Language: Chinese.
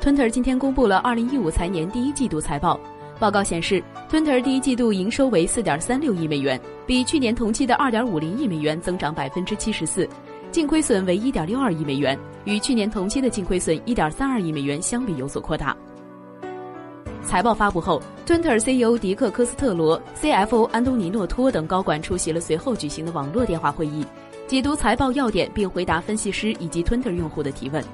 Twitter 今天公布了2015财年第一季度财报。报告显示，Twitter 第一季度营收为4.36亿美元，比去年同期的2.50亿美元增长74%净亏损为1.62亿美元，与去年同期的净亏损1.32亿美元相比有所扩大。财报发布后，Twitter CEO 迪克科斯特罗、CFO 安东尼诺托等高管出席了随后举行的网络电话会议，解读财报要点并回答分析师以及 Twitter 用户的提问。